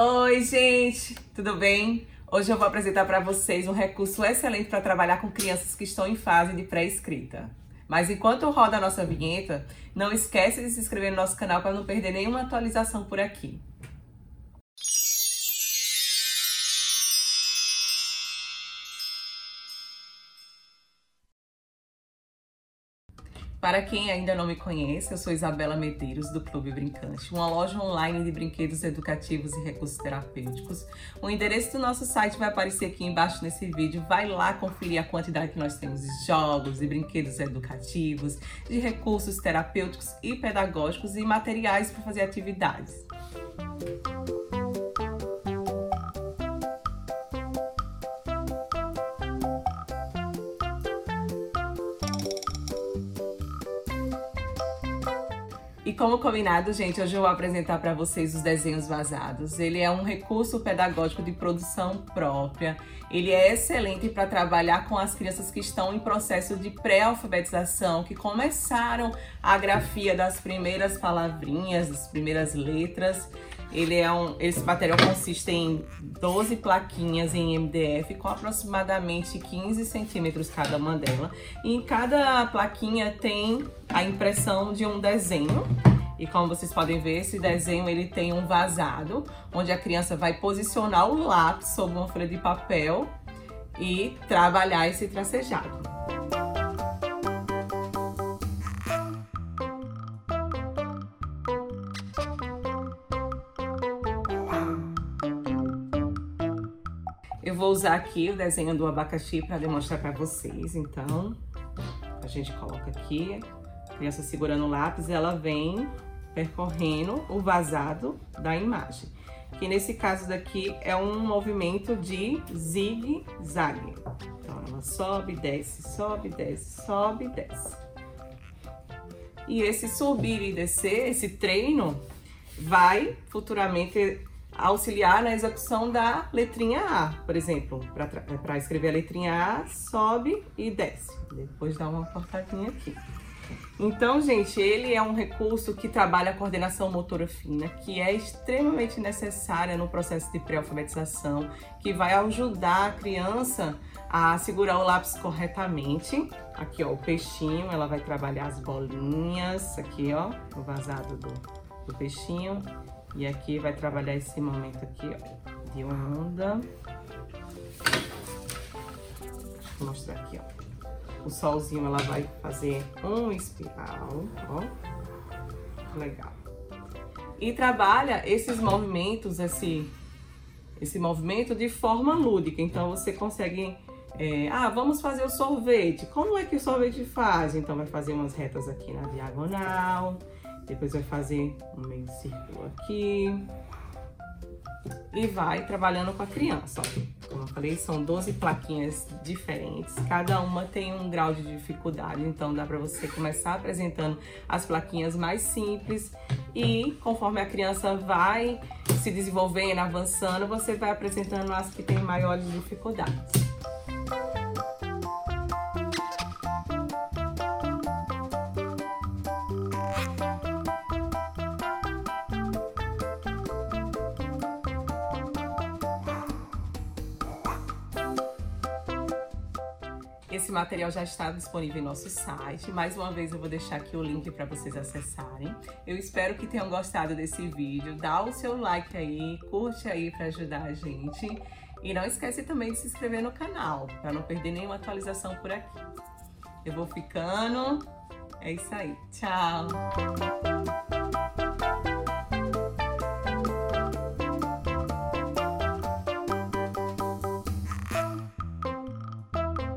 Oi, gente, tudo bem? Hoje eu vou apresentar para vocês um recurso excelente para trabalhar com crianças que estão em fase de pré-escrita. Mas enquanto roda a nossa vinheta, não esquece de se inscrever no nosso canal para não perder nenhuma atualização por aqui. Para quem ainda não me conhece, eu sou Isabela Medeiros, do Clube Brincante, uma loja online de brinquedos educativos e recursos terapêuticos. O endereço do nosso site vai aparecer aqui embaixo nesse vídeo. Vai lá conferir a quantidade que nós temos de jogos, de brinquedos educativos, de recursos terapêuticos e pedagógicos e materiais para fazer atividades. E como combinado, gente, hoje eu vou apresentar para vocês os desenhos vazados. Ele é um recurso pedagógico de produção própria. Ele é excelente para trabalhar com as crianças que estão em processo de pré-alfabetização, que começaram a grafia das primeiras palavrinhas, das primeiras letras. Ele é um, esse material consiste em 12 plaquinhas em MDF com aproximadamente 15 centímetros cada uma delas. E em cada plaquinha tem a impressão de um desenho. E como vocês podem ver, esse desenho ele tem um vazado, onde a criança vai posicionar o lápis sobre uma folha de papel e trabalhar esse tracejado. Eu vou usar aqui o desenho do abacaxi para demonstrar para vocês. Então, a gente coloca aqui, a criança segurando o lápis, ela vem percorrendo o vazado da imagem. Que nesse caso daqui é um movimento de zigue-zague. Então, ela sobe, desce, sobe, desce, sobe, desce. E esse subir e descer, esse treino, vai futuramente auxiliar na execução da letrinha A, por exemplo. Para escrever a letrinha A, sobe e desce. Depois dá uma cortadinha aqui. Então, gente, ele é um recurso que trabalha a coordenação motora fina, que é extremamente necessária no processo de pré-alfabetização, que vai ajudar a criança a segurar o lápis corretamente. Aqui, ó, o peixinho, ela vai trabalhar as bolinhas, aqui, ó, o vazado do, do peixinho. E aqui vai trabalhar esse momento aqui, ó, de onda. Vou mostrar aqui, ó. O solzinho, ela vai fazer um espiral, ó. Legal. E trabalha esses movimentos, esse, esse movimento de forma lúdica. Então, você consegue... É, ah, vamos fazer o sorvete. Como é que o sorvete faz? Então, vai fazer umas retas aqui na diagonal. Depois vai fazer um meio círculo aqui. E vai trabalhando com a criança, ó. Falei, são 12 plaquinhas diferentes. Cada uma tem um grau de dificuldade, então dá para você começar apresentando as plaquinhas mais simples e conforme a criança vai se desenvolvendo, avançando, você vai apresentando as que têm maiores dificuldades. Esse material já está disponível em nosso site. Mais uma vez eu vou deixar aqui o link para vocês acessarem. Eu espero que tenham gostado desse vídeo. Dá o seu like aí, curte aí para ajudar a gente. E não esquece também de se inscrever no canal, para não perder nenhuma atualização por aqui. Eu vou ficando. É isso aí. Tchau!